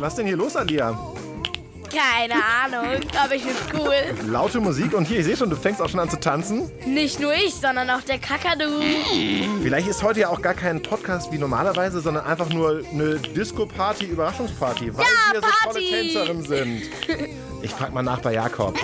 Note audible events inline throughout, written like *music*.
Was ist denn hier los, Alia? Keine Ahnung, aber ich find's cool. Laute Musik und hier, ich sehe schon, du fängst auch schon an zu tanzen. Nicht nur ich, sondern auch der Kakadu. Vielleicht ist heute ja auch gar kein Podcast wie normalerweise, sondern einfach nur eine Disco-Party, Überraschungsparty, weil Ja, wir so tolle Party! Tänzerinnen sind. *laughs* Ich frag mal nach bei Jakob.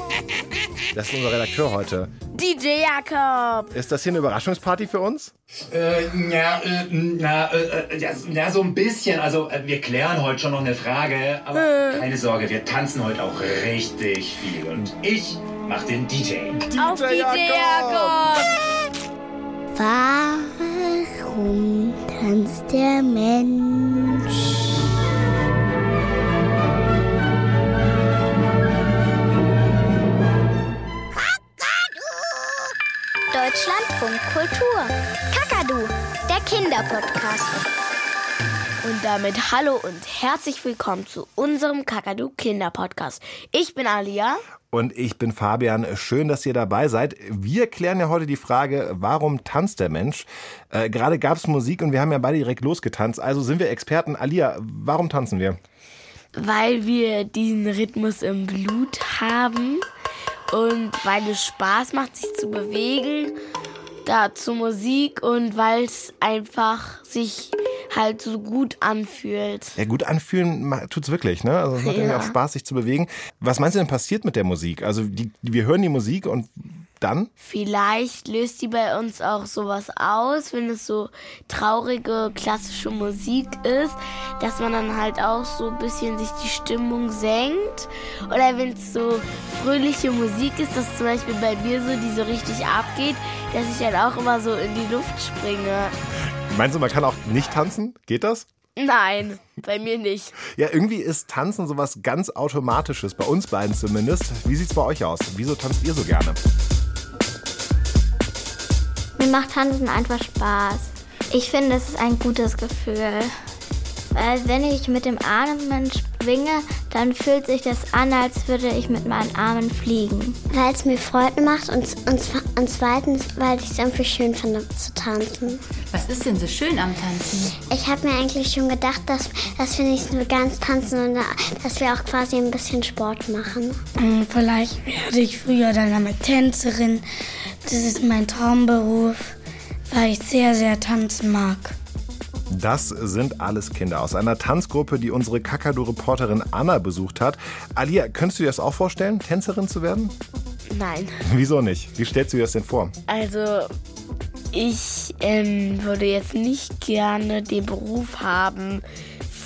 Das ist unser Redakteur heute. DJ Jakob. Ist das hier eine Überraschungsparty für uns? Äh, ja, äh, na, äh, äh, ja, ja, so ein bisschen. Also, äh, wir klären heute schon noch eine Frage, aber keine Sorge, wir tanzen heute auch richtig viel. Und ich mach den DJ. Auf DJ Jakob. Warum tanzt der Mensch? Deutschlandfunk Kultur. Kakadu, der Kinderpodcast. Und damit hallo und herzlich willkommen zu unserem Kakadu Kinderpodcast. Ich bin Alia. Und ich bin Fabian. Schön, dass ihr dabei seid. Wir klären ja heute die Frage, warum tanzt der Mensch? Äh, Gerade gab es Musik und wir haben ja beide direkt losgetanzt. Also sind wir Experten. Alia, warum tanzen wir? Weil wir diesen Rhythmus im Blut haben und weil es Spaß macht, sich zu bewegen, dazu Musik und weil es einfach sich halt so gut anfühlt. Ja, gut anfühlen ma- tut's wirklich, ne? Also es macht irgendwie Ja. auch Spaß, sich zu bewegen. Was meinst du denn passiert mit der Musik? Also die, wir hören die Musik und dann? Vielleicht löst die bei uns auch sowas aus, wenn es so traurige klassische Musik ist, dass man dann halt auch so ein bisschen sich die Stimmung senkt. Oder wenn es so fröhliche Musik ist, dass zum Beispiel bei mir so, die so richtig abgeht, dass ich halt auch immer so in die Luft springe. Meinst du, man kann auch nicht tanzen? Geht das? Nein, bei mir nicht. Ja, irgendwie ist Tanzen sowas ganz Automatisches, bei uns beiden zumindest. Wie sieht's bei euch aus? Wieso tanzt ihr so gerne? Mir macht Tanzen einfach Spaß. Ich finde, es ist ein gutes Gefühl. Weil wenn ich mit dem Armen schwinge, dann fühlt sich das an, als würde ich mit meinen Armen fliegen. Weil es mir Freude macht und, und, und zweitens, weil ich es irgendwie schön finde zu tanzen. Was ist denn so schön am Tanzen? Ich habe mir eigentlich schon gedacht, dass, dass wir nicht nur ganz tanzen, sondern dass wir auch quasi ein bisschen Sport machen. Hm, Vielleicht werde ich früher dann einmal Tänzerin. Das ist mein Traumberuf, weil ich sehr, sehr tanzen mag. Das sind alles Kinder aus einer Tanzgruppe, die unsere Kakadu-Reporterin Anna besucht hat. Alia, könntest du dir das auch vorstellen, Tänzerin zu werden? Nein. *laughs* Wieso nicht? Wie stellst du dir das denn vor? Also, ich ähm, würde jetzt nicht gerne den Beruf haben,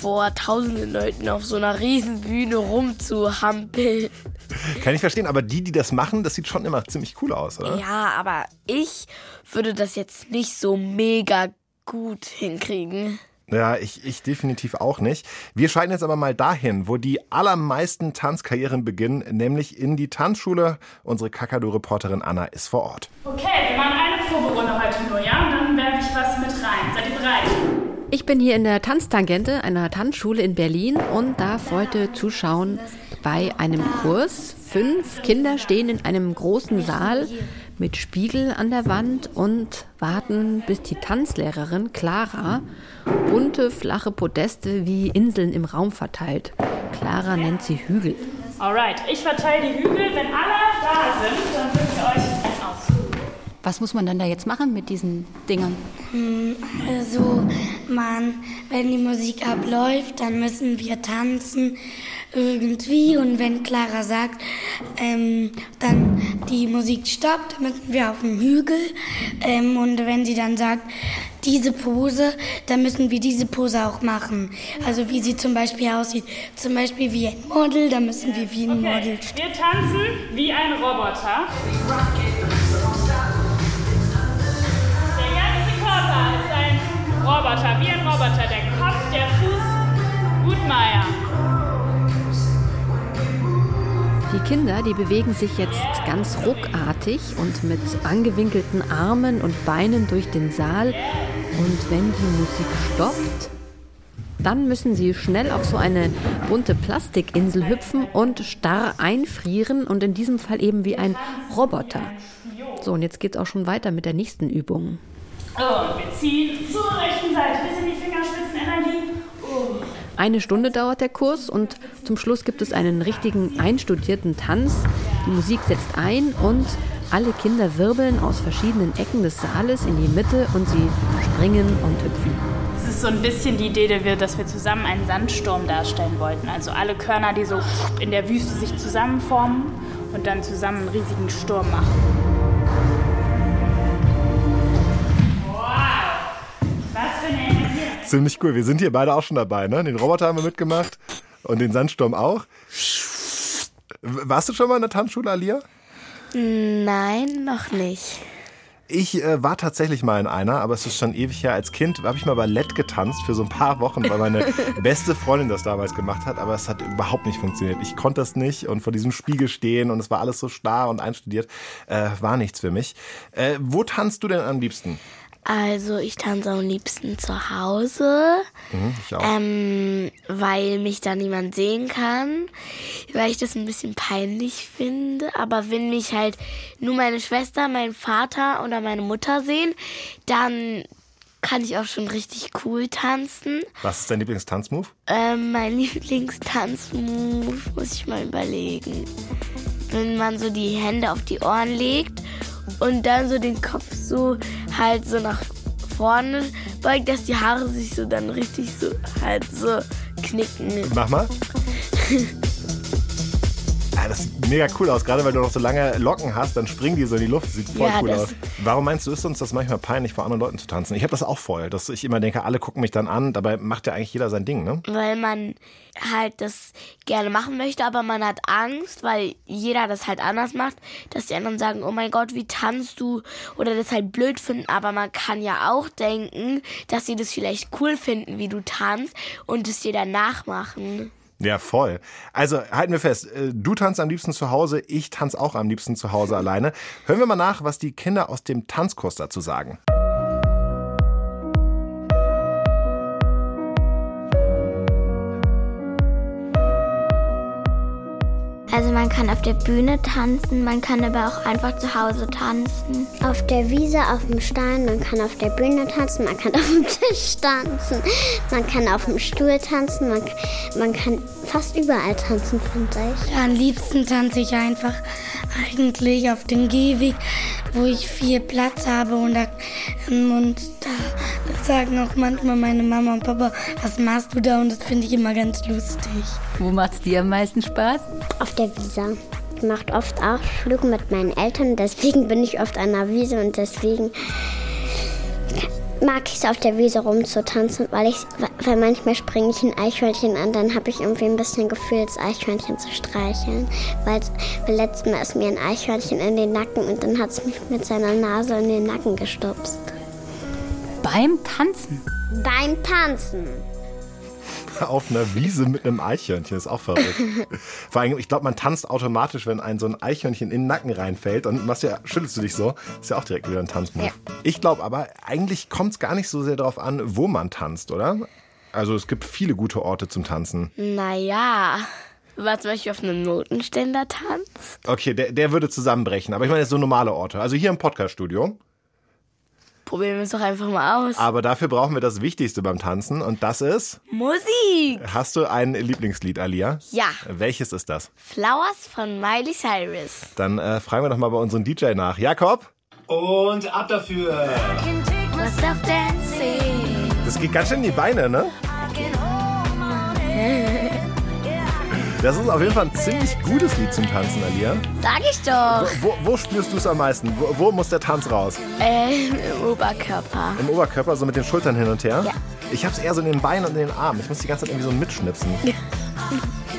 vor tausenden Leuten auf so einer riesen Bühne rumzuhampeln. Kann ich verstehen, aber die, die das machen, das sieht schon immer ziemlich cool aus, oder? Ja, aber ich würde das jetzt nicht so mega gut hinkriegen. Ja, ich, ich definitiv auch nicht. Wir schalten jetzt aber mal dahin, wo die allermeisten Tanzkarrieren beginnen, nämlich in die Tanzschule. Unsere Kakadu-Reporterin Anna ist vor Ort. Okay, wir machen eine Proberunde heute nur, ja? Und dann werfe ich was mit rein. Seid ihr bereit? Ich bin hier in der Tanztangente einer Tanzschule in Berlin und darf heute zuschauen bei einem Kurs. Fünf Kinder stehen in einem großen Saal mit Spiegel an der Wand und warten, bis die Tanzlehrerin Clara bunte, flache Podeste wie Inseln im Raum verteilt. Clara nennt sie Hügel. Alright, ich verteile die Hügel. Wenn alle da sind, dann dürft ihr euch. Was muss man dann da jetzt machen mit diesen Dingern? Also, man, wenn die Musik abläuft, dann müssen wir tanzen irgendwie. Und wenn Clara sagt, ähm, dann die Musik stoppt, dann müssen wir auf dem Hügel. Ähm, und wenn sie dann sagt, diese Pose, dann müssen wir diese Pose auch machen. Also wie sie zum Beispiel aussieht. Zum Beispiel wie ein Model, dann müssen wir wie ein Model Okay, wir tanzen wie ein Roboter. Roboter, wie ein Roboter. Der Kopf, der Fuß, Gutmeier. Die Kinder, die bewegen sich jetzt ganz ruckartig und mit angewinkelten Armen und Beinen durch den Saal. Und wenn die Musik stoppt, Dann müssen sie schnell auf so eine bunte Plastikinsel hüpfen und starr einfrieren und in diesem Fall eben wie ein Roboter. So, und jetzt geht's auch schon weiter mit der nächsten Übung. Und wir ziehen zur rechten Seite bis in die Fingerspitzenenergie. Oh. Eine Stunde dauert der Kurs und zum Schluss gibt es einen richtigen einstudierten Tanz. Die Musik setzt ein und alle Kinder wirbeln aus verschiedenen Ecken des Saales in die Mitte und sie springen und hüpfen. Es ist so ein bisschen die Idee, dass wir zusammen einen Sandsturm darstellen wollten. Also alle Körner, die so in der Wüste sich zusammenformen und dann zusammen einen riesigen Sturm machen. Ziemlich cool. Wir sind hier beide auch schon dabei, ne? Den Roboter haben wir mitgemacht und den Sandsturm auch. Warst du schon mal in der Tanzschule, Alia? Nein, noch nicht. Ich äh, war tatsächlich mal in einer, aber es ist schon ewig her. Als Kind habe ich mal Ballett getanzt für so ein paar Wochen, weil meine *laughs* beste Freundin das damals gemacht hat, aber es hat überhaupt nicht funktioniert. Ich konnte das nicht und vor diesem Spiegel stehen und es war alles so starr und einstudiert. Äh, war nichts für mich. Äh, wo tanzt du denn am liebsten? Also ich tanze am liebsten zu Hause, Mhm, ich auch. ähm, weil mich da niemand sehen kann, weil ich das ein bisschen peinlich finde. Aber wenn mich halt nur meine Schwester, mein Vater oder meine Mutter sehen, dann kann ich auch schon richtig cool tanzen. Was ist dein Lieblingstanzmove? Ähm, mein *laughs* Lieblingstanzmove muss ich mal überlegen. Wenn man so die Hände auf die Ohren legt und dann so den Kopf so halt so nach vorne beugt, dass die Haare sich so dann richtig so halt so knicken. Mach mal. Ja, *laughs* das sieht mega cool aus, gerade weil du noch so lange Locken hast, dann springen die so in die Luft. Sieht voll Ja, cool das- aus. Warum meinst du, ist uns das manchmal peinlich, vor anderen Leuten zu tanzen? Ich habe das auch voll, dass ich immer denke, alle gucken mich dann an, dabei macht ja eigentlich jeder sein Ding, ne? Weil man halt das gerne machen möchte, aber man hat Angst, weil jeder das halt anders macht, dass die anderen sagen, oh mein Gott, wie tanzt du? Oder das halt blöd finden, aber man kann ja auch denken, dass sie das vielleicht cool finden, wie du tanzt und es dir dann nachmachen. Ja, voll. Also halten wir fest, äh, du tanzt am liebsten zu Hause, ich tanze auch am liebsten zu Hause alleine. Hören wir mal nach, was die Kinder aus dem Tanzkurs dazu sagen. Also man kann auf der Bühne tanzen, man kann aber auch einfach zu Hause tanzen. Auf der Wiese, auf dem Stein, man kann auf der Bühne tanzen, man kann *laughs* auf dem Tisch tanzen, man kann auf dem Stuhl tanzen, man, man kann fast überall tanzen, finde ich. Am liebsten tanze ich einfach eigentlich auf dem Gehweg, wo ich viel Platz habe und da, und da sagen auch manchmal meine Mama und Papa, was machst du da? Und das finde ich immer ganz lustig. Wo macht's dir am meisten Spaß? Auf der Wiese. Ich mache oft Ausflüge mit meinen Eltern, deswegen bin ich oft an der Wiese und deswegen mag ich es auf der Wiese rumzutanzen, weil ich, weil manchmal springe ich ein Eichhörnchen an, dann habe ich irgendwie ein bisschen Gefühl, das Eichhörnchen zu streicheln. Weil, weil letztes Mal ist mir ein Eichhörnchen in den Nacken und dann hat es mich mit seiner Nase in den Nacken gestupst. Beim Tanzen. Beim Tanzen. *laughs* Auf einer Wiese mit einem Eichhörnchen ist auch verrückt. *laughs* Vor allem, ich glaube, man tanzt automatisch, wenn ein so ein Eichhörnchen in den Nacken reinfällt. Und machst ja, schüttelst du dich so. Ist ja auch direkt wieder ein Tanzmove. Ja. Ich glaube aber, eigentlich kommt es gar nicht so sehr darauf an, wo man tanzt, oder? Also es gibt viele gute Orte zum Tanzen. Naja, war zum Beispiel auf einem Notenständer tanzt. Okay, der, der würde zusammenbrechen. Aber ich meine so normale Orte. Also hier im Podcaststudio. Probieren wir es doch einfach mal aus. Aber dafür brauchen wir das Wichtigste beim Tanzen. Und das ist, Musik! hast du ein Lieblingslied, Alia? Ja, Welches ist das? Flowers von Miley Cyrus. Dann äh, fragen wir doch mal bei unserem DJ nach. Jakob? Und ab dafür. Das geht ganz schön in die Beine, ne? Das ist auf jeden Fall ein ziemlich gutes Lied zum Tanzen, Alia. Sag ich doch. Wo, wo spürst du es am meisten? Wo, wo muss der Tanz raus? Ähm, im Oberkörper. Im Oberkörper, so mit den Schultern hin und her? Ja. Ich hab's eher so in den Beinen und in den Armen. Ich muss die ganze Zeit irgendwie so mitschnipsen.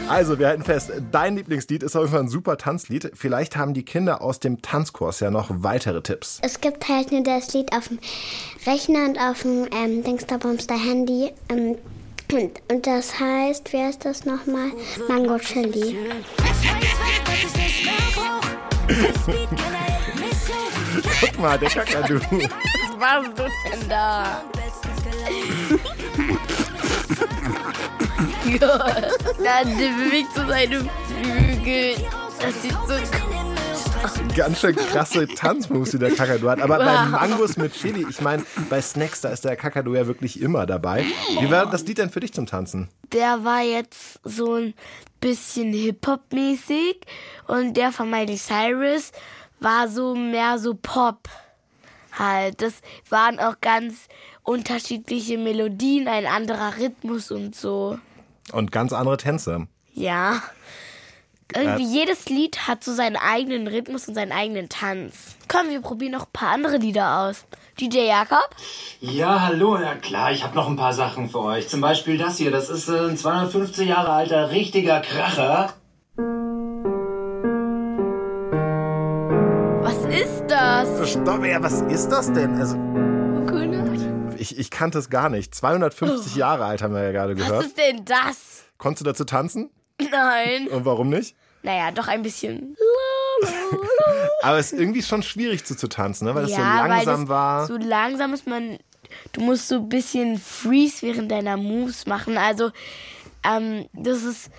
Also, wir halten fest, dein Lieblingslied ist auf jeden Fall ein super Tanzlied. Vielleicht haben die Kinder aus dem Tanzkurs ja noch weitere Tipps. Es gibt halt nur das Lied auf dem Rechner und auf dem ähm, Dingsterbumster Handy. Ähm, und, und das heißt, wie heißt das nochmal? Mango Chili. Guck mal, der Kakadu. Was machst du denn da? Ja, der bewegt so seine Flügel. Das sieht so Ganz schön krasse Tanzmoves, die der Kakadu hat. Aber bei Mangos mit Chili, ich meine, bei Snacks, da ist der Kakadu ja wirklich immer dabei. Wie war das Lied denn für dich zum Tanzen? Der war jetzt so ein bisschen Hip-Hop-mäßig und der von Miley Cyrus war so mehr so Pop halt. Das waren auch ganz unterschiedliche Melodien, ein anderer Rhythmus und so. Und ganz andere Tänze. Ja. Irgendwie Äh. jedes Lied hat so seinen eigenen Rhythmus und seinen eigenen Tanz. Komm, wir probieren noch ein paar andere Lieder aus. DJ Jakob? Ja, hallo, ja klar, ich habe noch ein paar Sachen für euch. Zum Beispiel das hier, das ist äh, ein 250 Jahre alter richtiger Kracher. Was ist das? Stopp, ja, was ist das denn? Also, ich, ich kannte es gar nicht. 250 Jahre alt haben wir ja gerade Was gehört. ist denn das? Konntest du dazu tanzen? Nein. Und warum nicht? Naja, doch ein bisschen. *laughs* Aber es ist irgendwie schon schwierig zu, zu tanzen, ne? weil es ja, so langsam weil das war. So langsam ist man. Du musst so ein bisschen Freeze während deiner Moves machen. Also, ähm, das ist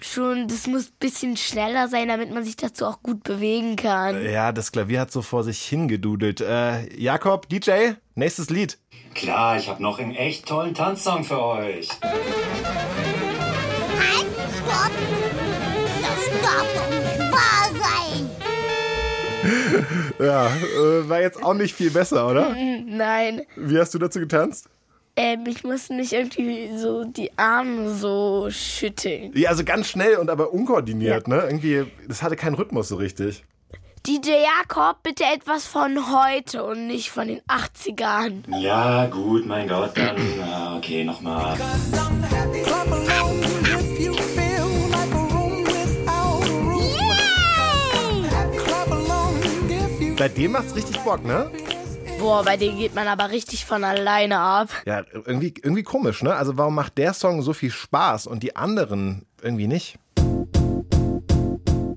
schon. Das muss ein bisschen schneller sein, damit man sich dazu auch gut bewegen kann. Ja, das Klavier hat so vor sich hingedudelt. Äh, Jakob, DJ, nächstes Lied. Klar, ich habe noch einen echt tollen Tanzsong für euch. Stopp! Das darf doch nicht wahr sein! Ja, äh, war jetzt auch nicht viel besser, oder? *laughs* Nein. Wie hast du dazu getanzt? Ähm, ich muss nicht irgendwie so die Arme so schütteln. Ja, also ganz schnell und aber unkoordiniert, ne? Irgendwie, das hatte keinen Rhythmus so richtig. DJ Jakob, bitte etwas von heute und nicht von den 80ern. Ja, gut, mein Gott, dann. äh, Okay, nochmal. Bei dem macht's richtig Bock, ne? Boah, bei denen geht man aber richtig von alleine ab. Ja, irgendwie, irgendwie komisch, ne? Also warum macht der Song so viel Spaß und die anderen irgendwie nicht?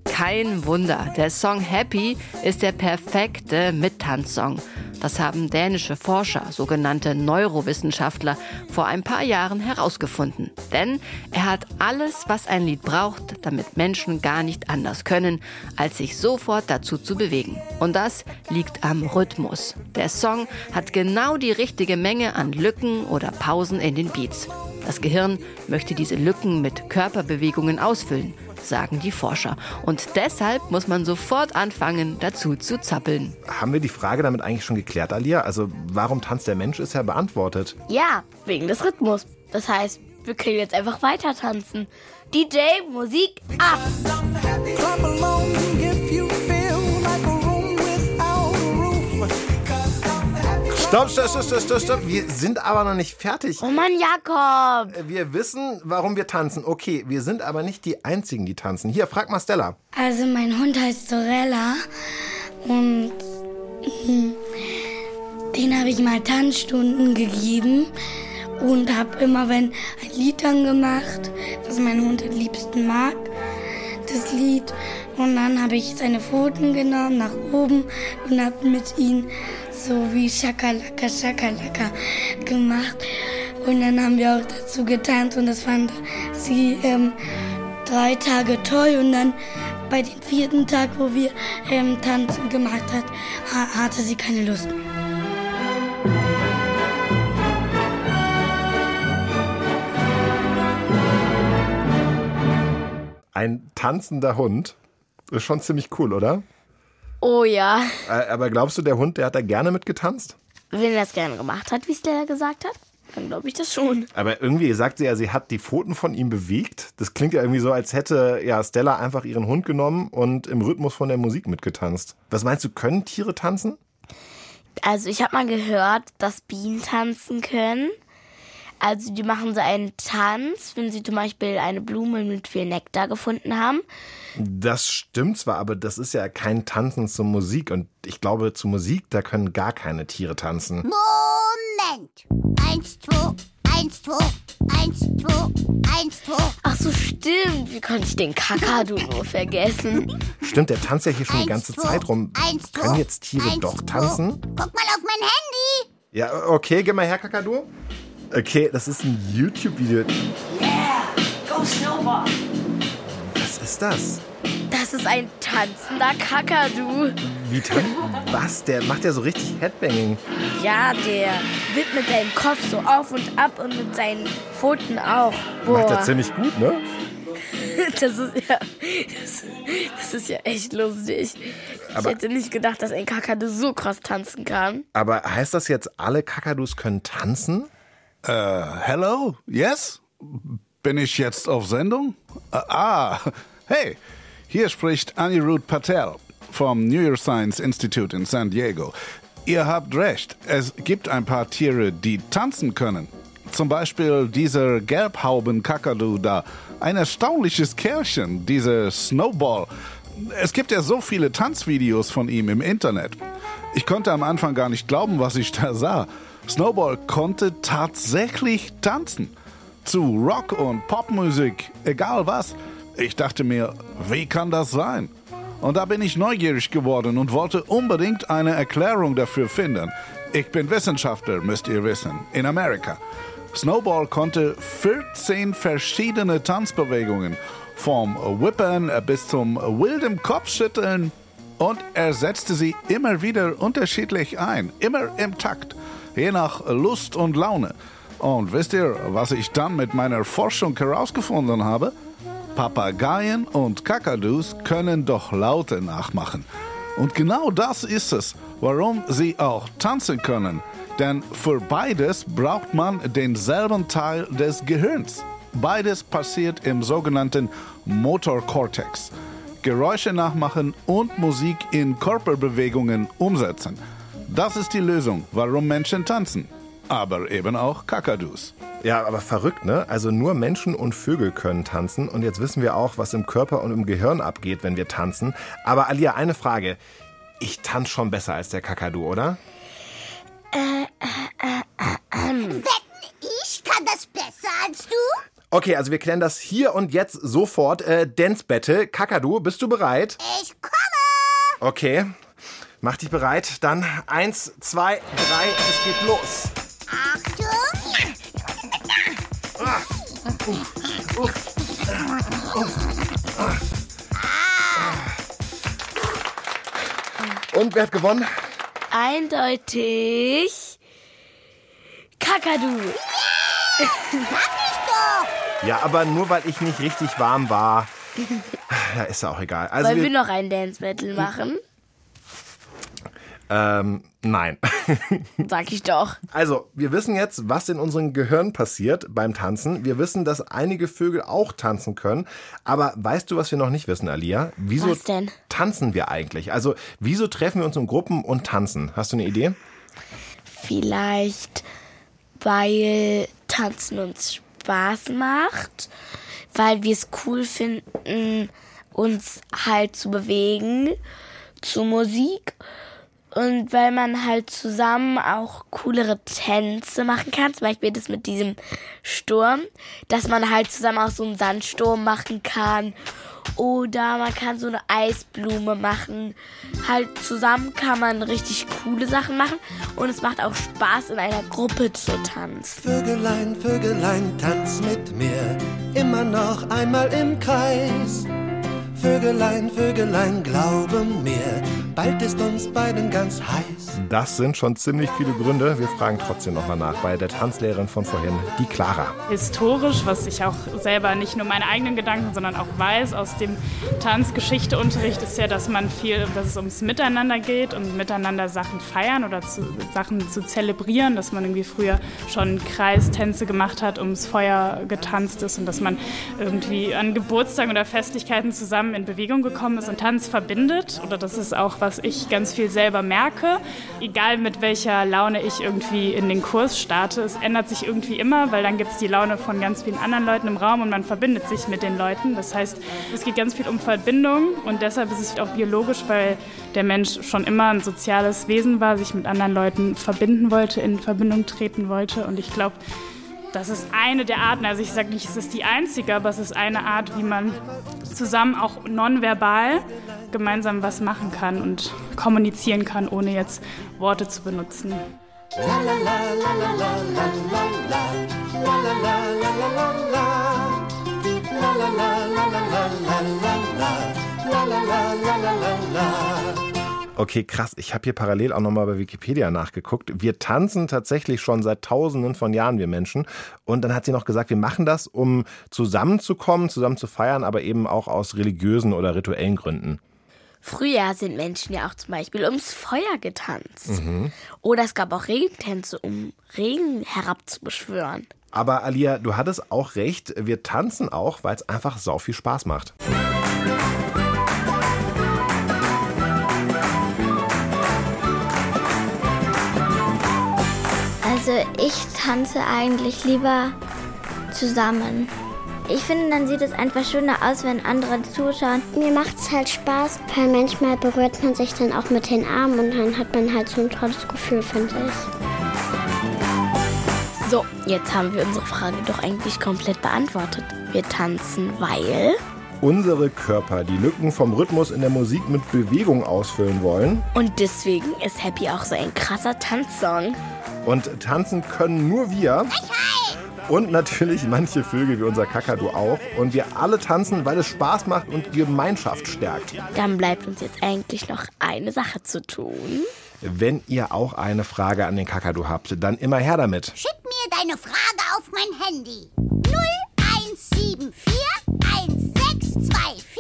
Kein Wunder, der Song Happy ist der perfekte Mittanzsong. Das haben dänische Forscher, sogenannte Neurowissenschaftler, vor ein paar Jahren herausgefunden. Denn er hat alles, was ein Lied braucht, damit Menschen gar nicht anders können, als sich sofort dazu zu bewegen. Und das liegt am Rhythmus. Der Song hat genau die richtige Menge an Lücken oder Pausen in den Beats. Das Gehirn möchte diese Lücken mit Körperbewegungen ausfüllen sagen die Forscher. Und deshalb muss man sofort anfangen, dazu zu zappeln. Haben wir die Frage damit eigentlich schon geklärt, Alia? Also warum tanzt der Mensch, ist ja beantwortet. Ja, wegen des Rhythmus. Das heißt, wir können jetzt einfach weiter tanzen. DJ, Musik ab! Stopp, stopp, stopp, stopp, stopp, stopp. Wir sind aber noch nicht fertig. Oh Mann, Jakob! Wir wissen, warum wir tanzen. Okay, wir sind aber nicht die Einzigen, die tanzen. Hier, frag mal Stella. Also mein Hund heißt Sorella und den habe ich mal Tanzstunden gegeben und habe immer, wenn ein Lied angemacht, was mein Hund am liebsten mag, das Lied. Und dann habe ich seine Pfoten genommen nach oben und habe mit ihm so wie Schakalaka, Schakalaka gemacht. Und dann haben wir auch dazu getanzt und das fand sie ähm, drei Tage toll. Und dann bei dem vierten Tag, wo wir ähm, Tanzen gemacht hat, ha hatte sie keine Lust. Ein tanzender Hund. Ist schon ziemlich cool, oder? Oh ja. Aber glaubst du, der Hund, der hat da gerne mitgetanzt? Wenn er das gerne gemacht hat, wie Stella gesagt hat, dann glaube ich das schon. Aber irgendwie sagt sie ja, sie hat die Pfoten von ihm bewegt. Das klingt ja irgendwie so, als hätte ja Stella einfach ihren Hund genommen und im Rhythmus von der Musik mitgetanzt. Was meinst du, können Tiere tanzen? Also ich habe mal gehört, dass Bienen tanzen können. Also die machen so einen Tanz, wenn sie zum Beispiel eine Blume mit viel Nektar gefunden haben. Das stimmt zwar, aber das ist ja kein Tanzen zur Musik. Und ich glaube, zur Musik, da können gar keine Tiere tanzen. Moment! Eins, zwei, eins, zwei, eins, zwei, eins, zwei. Ach so, stimmt. Wie konnte ich den Kakadu nur *laughs* vergessen? Stimmt, der tanzt ja hier schon die Eins, ganze zwei, Zeit rum. eins, zwei, Können jetzt Tiere eins, doch zwei. tanzen? Guck mal auf mein Handy! Ja, okay, geh mal her, Kakadu. Okay, das ist ein YouTube-Video. Yeah! go snowball. Was ist das? Das ist ein tanzender Kakadu. Wie tan Was? Der macht ja so richtig Headbanging. Ja, der wippt mit seinem Kopf so auf und ab und mit seinen Pfoten auch. Boah. Macht er ziemlich gut, ne? *laughs* Das ist ja, das, das ist ja echt lustig. Aber- ich hätte nicht gedacht, dass ein Kakadu so krass tanzen kann. Aber heißt das jetzt, alle Kakadus können tanzen? Äh, hello? Yes? Bin ich jetzt auf Sendung? Äh, ah, *laughs* hey, hier spricht Anirudh Patel vom Neuroscience Institute in San Diego. Ihr habt recht, es gibt ein paar Tiere, die tanzen können. Zum Beispiel dieser Gelbhauben-Kakadu da. Ein erstaunliches Kerlchen, dieser Snowball. Es gibt ja so viele Tanzvideos von ihm im Internet. Ich konnte am Anfang gar nicht glauben, was ich da sah. Snowball konnte tatsächlich tanzen. Zu Rock- und Popmusik, egal was. Ich dachte mir, wie kann das sein? Und da bin ich neugierig geworden und wollte unbedingt eine Erklärung dafür finden. Ich bin Wissenschaftler, müsst ihr wissen, in Amerika. Snowball konnte 14 verschiedene Tanzbewegungen, vom Whippern bis zum wilden Kopfschütteln und er setzte sie immer wieder unterschiedlich ein, immer im Takt, je nach Lust und Laune. Und wisst ihr, was ich dann mit meiner Forschung herausgefunden habe? Papageien und Kakadus können doch Laute nachmachen. Und genau das ist es, warum sie auch tanzen können. Denn für beides braucht man denselben Teil des Gehirns. Beides passiert im sogenannten Motorkortex. Geräusche nachmachen und Musik in Körperbewegungen umsetzen. Das ist die Lösung, warum Menschen tanzen. Aber eben auch Kakadus. Ja, aber verrückt, ne? Also nur Menschen und Vögel können tanzen. Und jetzt wissen wir auch, was im Körper und im Gehirn abgeht, wenn wir tanzen. Aber Alia, eine Frage. Ich tanze schon besser als der Kakadu, oder? Wetten, ich kann das besser als du? Okay, also wir klären das hier und jetzt sofort. Äh, Dance Battle. Kakadu, bist du bereit? Ich komme! Okay. Mach dich bereit. Dann eins, zwei, drei, es geht los. Achtung! Und wer hat gewonnen? Eindeutig Kakadu. Ja, aber nur weil ich nicht richtig warm war. *laughs* Ja, ist ja auch egal. Also Wollen wir wir, noch ein Dance Battle machen? Ähm, nein. *laughs* Sag ich doch. Also, wir wissen jetzt, was in unserem Gehirn passiert beim Tanzen. Wir wissen, dass einige Vögel auch tanzen können. Aber weißt du, was wir noch nicht wissen, Alia? Wieso Was denn? tanzen wir eigentlich? Also, wieso treffen wir uns in Gruppen und tanzen? Hast du eine Idee? Vielleicht, weil Tanzen uns Spaß macht, weil wir es cool finden, uns halt zu bewegen zu Musik und weil man halt zusammen auch coolere Tänze machen kann, zum Beispiel das mit diesem Sturm, dass man halt zusammen auch so einen Sandsturm machen kann oder man kann so eine Eisblume machen. Halt zusammen kann man richtig coole Sachen machen und es macht auch Spaß in einer Gruppe zu tanzen. Vögelein, Vögelein, tanz mit mir, immer noch einmal im Kreis. Vögelein, Vögelein, glaube mir, bald ist uns beiden ganz heiß. Das sind schon ziemlich viele Gründe. Wir fragen trotzdem nochmal nach bei der Tanzlehrerin von vorhin, die Clara. historisch, was ich auch selber nicht nur meine eigenen Gedanken, sondern auch weiß aus dem Tanzgeschichteunterricht, ist ja, dass man viel, dass es ums Miteinander geht und miteinander Sachen feiern oder zu, Sachen zu zelebrieren, dass man irgendwie früher schon Kreistänze gemacht hat, ums Feuer getanzt ist und dass man irgendwie an Geburtstagen oder Festlichkeiten zusammen in Bewegung gekommen ist und Tanz verbindet. Oder das ist auch, was ich ganz viel selber merke. Egal mit welcher Laune ich irgendwie in den Kurs starte, es ändert sich irgendwie immer, weil dann gibt es die Laune von ganz vielen anderen Leuten im Raum und man verbindet sich mit den Leuten. Das heißt, es geht ganz viel um Verbindung und deshalb ist es auch biologisch, weil der Mensch schon immer ein soziales Wesen war, sich mit anderen Leuten verbinden wollte, in Verbindung treten wollte. Und ich glaube, das ist eine der Arten, also ich sage nicht, es ist die einzige, aber es ist eine Art, wie man zusammen auch nonverbal gemeinsam was machen kann und kommunizieren kann, ohne jetzt Worte zu benutzen. La la la la la la la la la la la la la la la Okay, krass. Ich habe hier parallel auch nochmal bei Wikipedia nachgeguckt. Wir tanzen tatsächlich schon seit Tausenden von Jahren, wir Menschen. Und dann hat sie noch gesagt, wir machen das, um zusammenzukommen, zusammen zu feiern, aber eben auch aus religiösen oder rituellen Gründen. Früher sind Menschen ja auch zum Beispiel ums Feuer getanzt. Mhm. Oder es gab auch Regentänze, um Regen herabzubeschwören. Aber Alia, du hattest auch recht. Wir tanzen auch, weil es einfach sau viel Spaß macht. Also ich tanze eigentlich lieber zusammen. Ich finde, dann sieht es einfach schöner aus, wenn andere zuschauen. Mir macht es halt Spaß, weil manchmal berührt man sich dann auch mit den Armen und dann hat man halt so ein tolles Gefühl, finde ich. So, jetzt haben wir unsere Frage doch eigentlich komplett beantwortet. Wir tanzen, weil. Unsere Körper die Lücken vom Rhythmus in der Musik mit Bewegung ausfüllen wollen. Und deswegen ist Happy auch so ein krasser Tanzsong. Und tanzen können nur wir. Und natürlich manche Vögel wie unser Kakadu auch. Und wir alle tanzen, weil es Spaß macht und Gemeinschaft stärkt. Dann bleibt uns jetzt eigentlich noch eine Sache zu tun. Wenn ihr auch eine Frage an den Kakadu habt, dann immer her damit. Schick mir deine Frage auf mein Handy. 0174 1624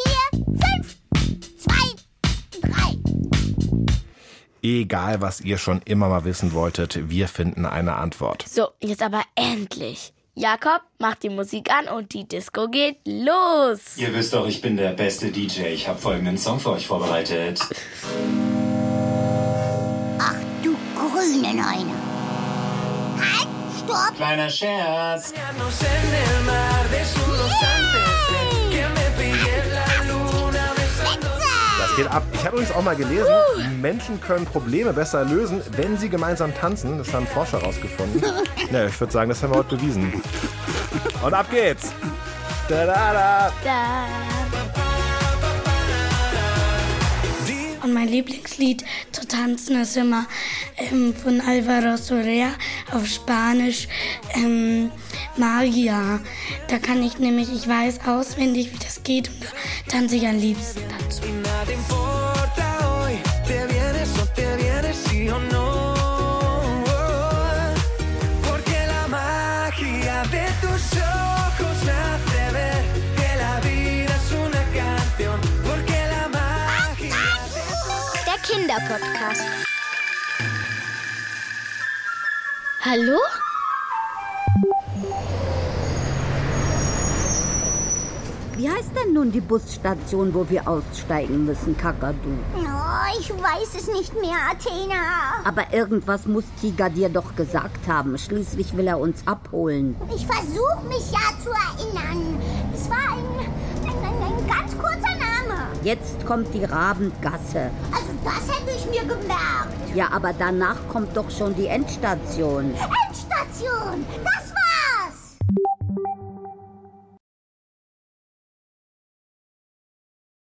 Egal, was ihr schon immer mal wissen wolltet, wir finden eine Antwort. So, jetzt aber endlich. Jakob macht die Musik an und die Disco geht los. Ihr wisst doch, ich bin der beste DJ. Ich habe folgenden Song für euch vorbereitet. Ach du grüne Neune. Halt, stopp. Kleiner Scherz. Das geht ab. Ich habe übrigens auch mal gelesen, Menschen können Probleme besser lösen, wenn sie gemeinsam tanzen. Das haben Forscher herausgefunden. Ja, *laughs* ich würde sagen, das haben wir heute bewiesen. Und ab geht's. Da, da, da. Da. Mein Lieblingslied zu tanzen ist immer ähm, von Alvaro Soler auf Spanisch ähm, Magia. Da kann ich nämlich, ich weiß auswendig, wie das geht und da tanze ich am liebsten dazu. Kinderpodcast. Hallo? Wie heißt denn nun die Busstation, wo wir aussteigen müssen, Kakadu? Oh, ich weiß es nicht mehr, Athena. Aber irgendwas muss Tiger dir doch gesagt haben. Schließlich will er uns abholen. Ich versuche mich ja zu erinnern. Es war ein, ein, ein, ein ganz kurzer. Jetzt kommt die Rabengasse. Also das hätte ich mir gemerkt. Ja, aber danach kommt doch schon die Endstation. Endstation. Das